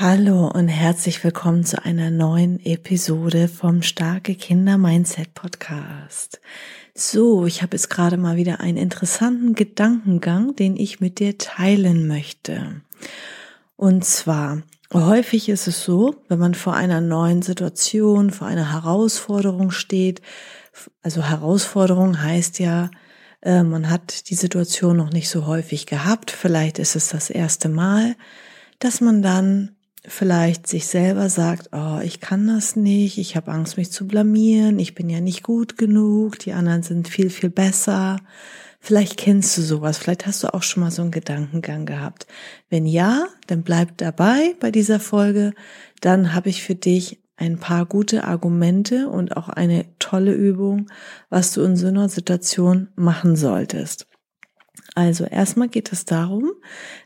Hallo und herzlich willkommen zu einer neuen Episode vom Starke Kinder Mindset Podcast. So, ich habe jetzt gerade mal wieder einen interessanten Gedankengang, den ich mit dir teilen möchte. Und zwar, häufig ist es so, wenn man vor einer neuen Situation, vor einer Herausforderung steht, also Herausforderung heißt ja, äh, man hat die Situation noch nicht so häufig gehabt, vielleicht ist es das erste Mal, dass man dann vielleicht sich selber sagt, oh, ich kann das nicht, ich habe Angst, mich zu blamieren, ich bin ja nicht gut genug, die anderen sind viel, viel besser. Vielleicht kennst du sowas, vielleicht hast du auch schon mal so einen Gedankengang gehabt. Wenn ja, dann bleib dabei bei dieser Folge, dann habe ich für dich ein paar gute Argumente und auch eine tolle Übung, was du in so einer Situation machen solltest. Also erstmal geht es darum,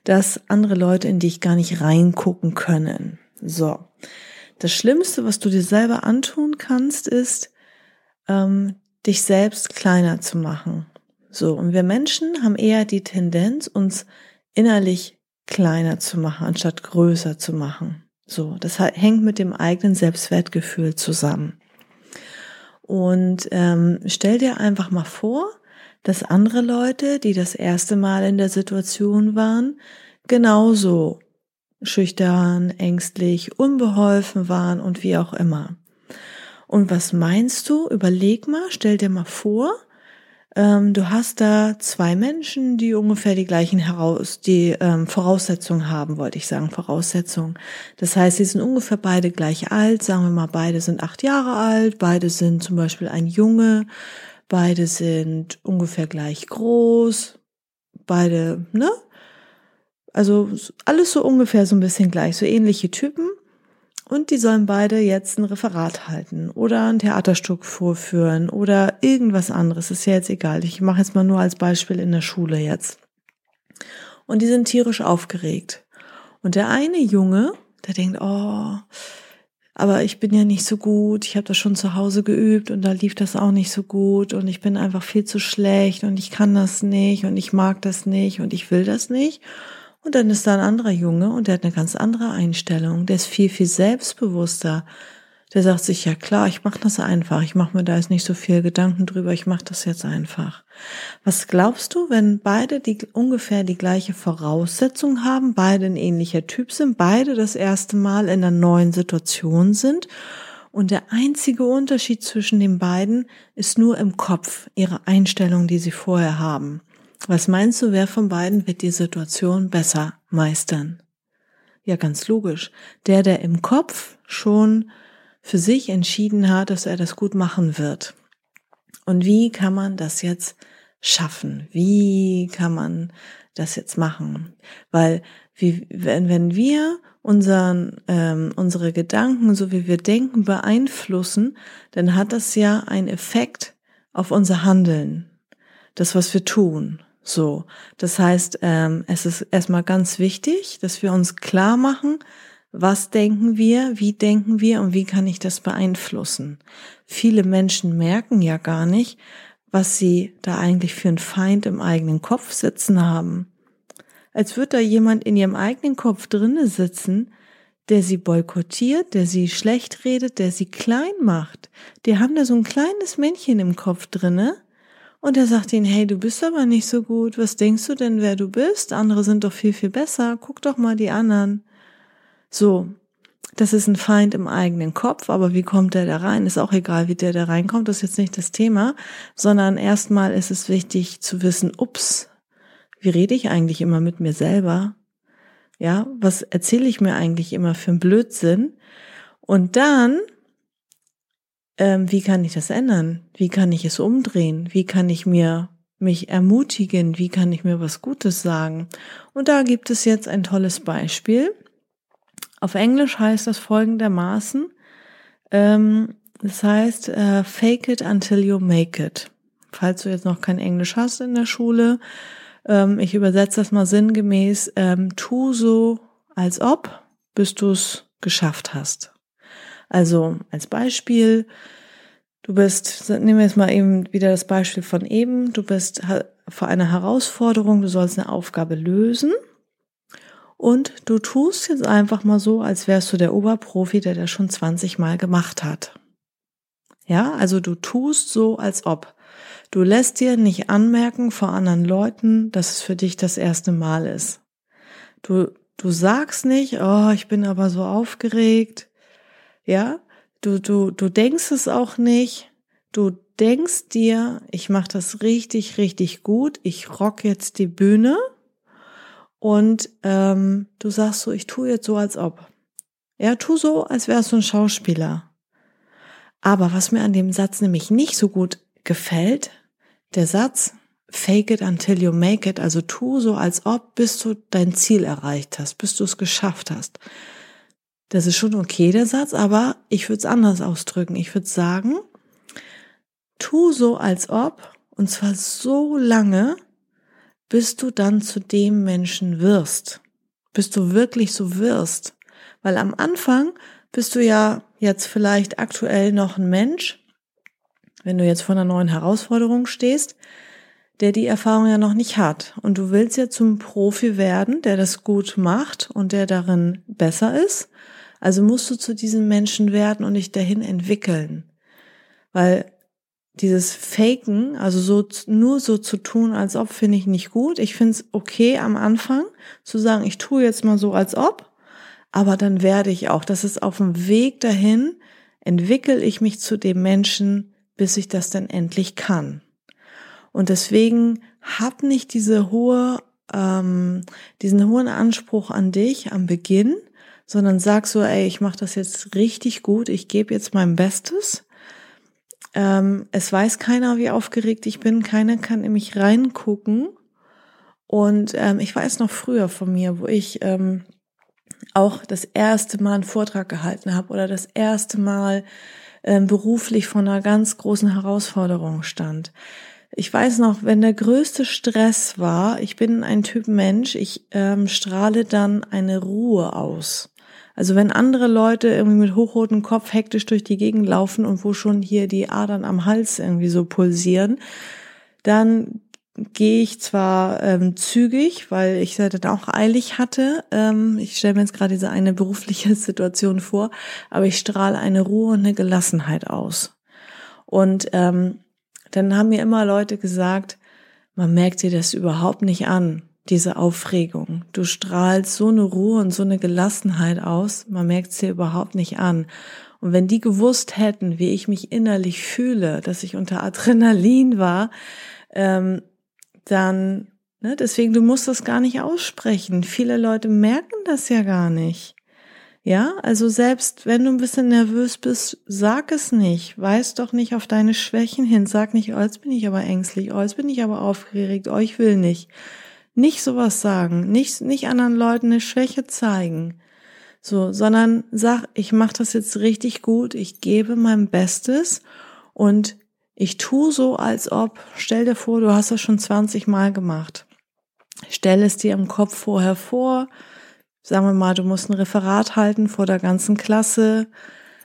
dass andere Leute in dich gar nicht reingucken können. So. Das Schlimmste, was du dir selber antun kannst, ist, ähm, dich selbst kleiner zu machen. So. Und wir Menschen haben eher die Tendenz, uns innerlich kleiner zu machen, anstatt größer zu machen. So. Das hängt mit dem eigenen Selbstwertgefühl zusammen. Und ähm, stell dir einfach mal vor, dass andere Leute, die das erste Mal in der Situation waren, genauso schüchtern, ängstlich, unbeholfen waren und wie auch immer. Und was meinst du? Überleg mal, stell dir mal vor, ähm, du hast da zwei Menschen, die ungefähr die gleichen heraus, die ähm, Voraussetzungen haben, wollte ich sagen, Voraussetzungen. Das heißt, sie sind ungefähr beide gleich alt, sagen wir mal, beide sind acht Jahre alt, beide sind zum Beispiel ein Junge, Beide sind ungefähr gleich groß. Beide, ne? Also alles so ungefähr so ein bisschen gleich, so ähnliche Typen. Und die sollen beide jetzt ein Referat halten oder ein Theaterstück vorführen oder irgendwas anderes. Ist ja jetzt egal. Ich mache jetzt mal nur als Beispiel in der Schule jetzt. Und die sind tierisch aufgeregt. Und der eine Junge, der denkt, oh, aber ich bin ja nicht so gut, ich habe das schon zu Hause geübt und da lief das auch nicht so gut. Und ich bin einfach viel zu schlecht und ich kann das nicht und ich mag das nicht und ich will das nicht. Und dann ist da ein anderer Junge und der hat eine ganz andere Einstellung, der ist viel, viel selbstbewusster, der sagt sich, ja klar, ich mache das einfach, ich mache mir da jetzt nicht so viel Gedanken drüber, ich mache das jetzt einfach. Was glaubst du, wenn beide die ungefähr die gleiche Voraussetzung haben, beide ein ähnlicher Typ sind, beide das erste Mal in einer neuen Situation sind und der einzige Unterschied zwischen den beiden ist nur im Kopf, ihre Einstellung, die sie vorher haben. Was meinst du, wer von beiden wird die Situation besser meistern? Ja, ganz logisch. Der, der im Kopf schon für sich entschieden hat, dass er das gut machen wird. Und wie kann man das jetzt schaffen? Wie kann man das jetzt machen? Weil wie, wenn, wenn wir unseren, ähm, unsere Gedanken, so wie wir denken, beeinflussen, dann hat das ja einen Effekt auf unser Handeln, das, was wir tun. So, das heißt, ähm, es ist erstmal ganz wichtig, dass wir uns klar machen, was denken wir, wie denken wir und wie kann ich das beeinflussen? Viele Menschen merken ja gar nicht, was sie da eigentlich für einen Feind im eigenen Kopf sitzen haben. Als würde da jemand in ihrem eigenen Kopf drinne sitzen, der sie boykottiert, der sie schlecht redet, der sie klein macht. Die haben da so ein kleines Männchen im Kopf drinne und der sagt ihnen, hey, du bist aber nicht so gut. Was denkst du denn, wer du bist? Andere sind doch viel, viel besser. Guck doch mal die anderen. So, das ist ein Feind im eigenen Kopf, aber wie kommt der da rein? Ist auch egal, wie der da reinkommt, das ist jetzt nicht das Thema, sondern erstmal ist es wichtig zu wissen, ups, wie rede ich eigentlich immer mit mir selber? Ja, was erzähle ich mir eigentlich immer für einen Blödsinn? Und dann, ähm, wie kann ich das ändern? Wie kann ich es umdrehen? Wie kann ich mir mich ermutigen? Wie kann ich mir was Gutes sagen? Und da gibt es jetzt ein tolles Beispiel Auf Englisch heißt das folgendermaßen, ähm, das heißt, äh, fake it until you make it. Falls du jetzt noch kein Englisch hast in der Schule, ähm, ich übersetze das mal sinngemäß, ähm, tu so, als ob, bis du es geschafft hast. Also als Beispiel, du bist, nehmen wir jetzt mal eben wieder das Beispiel von eben, du bist vor einer Herausforderung, du sollst eine Aufgabe lösen und du tust jetzt einfach mal so, als wärst du der Oberprofi, der das schon 20 Mal gemacht hat. Ja, also du tust so, als ob. Du lässt dir nicht anmerken vor anderen Leuten, dass es für dich das erste Mal ist. Du, du sagst nicht, oh, ich bin aber so aufgeregt. Ja, du, du, du denkst es auch nicht. Du denkst dir, ich mache das richtig, richtig gut. Ich rock jetzt die Bühne. Und ähm, du sagst so, ich tue jetzt so, als ob. Ja, tu so, als wärst du ein Schauspieler. Aber was mir an dem Satz nämlich nicht so gut gefällt, der Satz, fake it until you make it, also tu so, als ob, bis du dein Ziel erreicht hast, bis du es geschafft hast. Das ist schon okay, der Satz, aber ich würde es anders ausdrücken. Ich würde sagen, tu so, als ob, und zwar so lange, bis du dann zu dem Menschen wirst, bis du wirklich so wirst. Weil am Anfang bist du ja jetzt vielleicht aktuell noch ein Mensch, wenn du jetzt vor einer neuen Herausforderung stehst, der die Erfahrung ja noch nicht hat. Und du willst ja zum Profi werden, der das gut macht und der darin besser ist. Also musst du zu diesem Menschen werden und dich dahin entwickeln. Weil dieses Faken, also so nur so zu tun, als ob, finde ich nicht gut. Ich finde es okay am Anfang zu sagen, ich tue jetzt mal so, als ob, aber dann werde ich auch. Das ist auf dem Weg dahin, entwickle ich mich zu dem Menschen, bis ich das dann endlich kann. Und deswegen hab nicht diese hohe, ähm, diesen hohen Anspruch an dich am Beginn, sondern sag so, ey, ich mache das jetzt richtig gut, ich gebe jetzt mein Bestes ähm, es weiß keiner, wie aufgeregt ich bin. Keiner kann in mich reingucken. Und ähm, ich weiß noch früher von mir, wo ich ähm, auch das erste Mal einen Vortrag gehalten habe oder das erste Mal ähm, beruflich vor einer ganz großen Herausforderung stand. Ich weiß noch, wenn der größte Stress war, ich bin ein Typ Mensch, ich ähm, strahle dann eine Ruhe aus. Also wenn andere Leute irgendwie mit hochrotem Kopf hektisch durch die Gegend laufen und wo schon hier die Adern am Hals irgendwie so pulsieren, dann gehe ich zwar ähm, zügig, weil ich es dann auch eilig hatte. Ähm, ich stelle mir jetzt gerade diese eine berufliche Situation vor, aber ich strahle eine Ruhe und eine Gelassenheit aus. Und ähm, dann haben mir immer Leute gesagt, man merkt dir das überhaupt nicht an diese Aufregung. Du strahlst so eine Ruhe und so eine Gelassenheit aus, man merkt es dir überhaupt nicht an. Und wenn die gewusst hätten, wie ich mich innerlich fühle, dass ich unter Adrenalin war, ähm, dann, ne, deswegen, du musst das gar nicht aussprechen. Viele Leute merken das ja gar nicht. Ja, also selbst wenn du ein bisschen nervös bist, sag es nicht. Weis doch nicht auf deine Schwächen hin. Sag nicht, oh, jetzt bin ich aber ängstlich, oh, jetzt bin ich aber aufgeregt, oh, ich will nicht. Nicht sowas sagen, nicht, nicht anderen Leuten eine Schwäche zeigen. So, sondern sag, ich mache das jetzt richtig gut, ich gebe mein Bestes und ich tu so, als ob, stell dir vor, du hast das schon 20 Mal gemacht. Stell es dir im Kopf vorher vor. Sagen wir mal, du musst ein Referat halten vor der ganzen Klasse.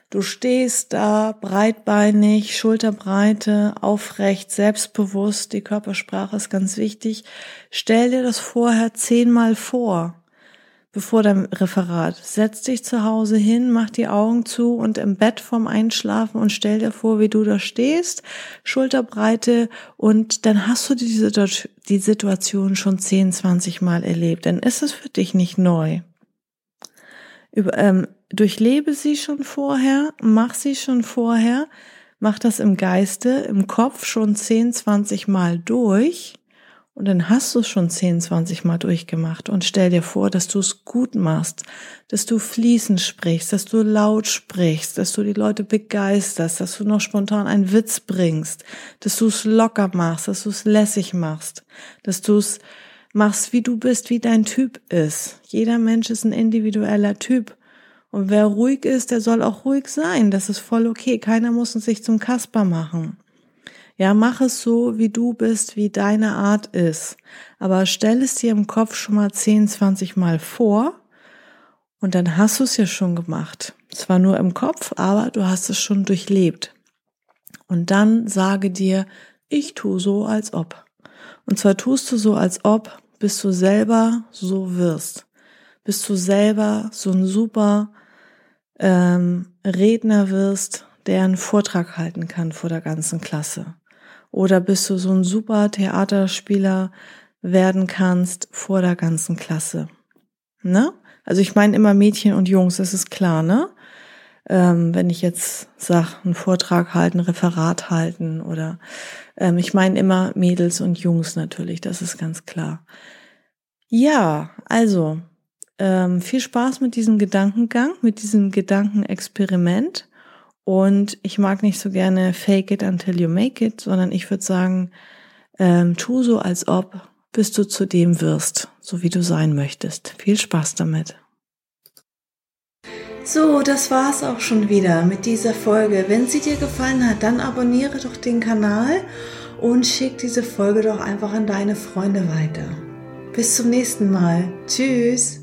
Du stehst da breitbeinig, Schulterbreite, aufrecht, selbstbewusst. Die Körpersprache ist ganz wichtig. Stell dir das vorher zehnmal vor, bevor dein Referat. Setz dich zu Hause hin, mach die Augen zu und im Bett vorm Einschlafen und stell dir vor, wie du da stehst, Schulterbreite und dann hast du die Situation schon zehn, zwanzig Mal erlebt. Dann ist es für dich nicht neu. Über, ähm, durchlebe sie schon vorher, mach sie schon vorher, mach das im Geiste, im Kopf schon 10, 20 Mal durch und dann hast du es schon 10, 20 Mal durchgemacht und stell dir vor, dass du es gut machst, dass du fließend sprichst, dass du laut sprichst, dass du die Leute begeisterst, dass du noch spontan einen Witz bringst, dass du es locker machst, dass du es lässig machst, dass du es machst, wie du bist, wie dein Typ ist. Jeder Mensch ist ein individueller Typ. Und wer ruhig ist, der soll auch ruhig sein. Das ist voll okay. Keiner muss sich zum Kasper machen. Ja, mach es so, wie du bist, wie deine Art ist. Aber stell es dir im Kopf schon mal 10, 20 Mal vor und dann hast du es ja schon gemacht. Zwar nur im Kopf, aber du hast es schon durchlebt. Und dann sage dir, ich tu so, als ob. Und zwar tust du so, als ob, bis du selber so wirst. Bis du selber so ein super ähm, Redner wirst, der einen Vortrag halten kann vor der ganzen Klasse. Oder bis du so ein super Theaterspieler werden kannst vor der ganzen Klasse. Ne? Also ich meine immer Mädchen und Jungs, das ist klar, ne? Ähm, wenn ich jetzt sag, einen Vortrag halten, Referat halten oder ähm, ich meine immer Mädels und Jungs natürlich, das ist ganz klar. Ja, also ähm, viel Spaß mit diesem Gedankengang, mit diesem Gedankenexperiment. Und ich mag nicht so gerne fake it until you make it, sondern ich würde sagen, ähm, tu so, als ob, bis du zu dem wirst, so wie du sein möchtest. Viel Spaß damit. So, das war's auch schon wieder mit dieser Folge. Wenn sie dir gefallen hat, dann abonniere doch den Kanal und schick diese Folge doch einfach an deine Freunde weiter. Bis zum nächsten Mal. Tschüss.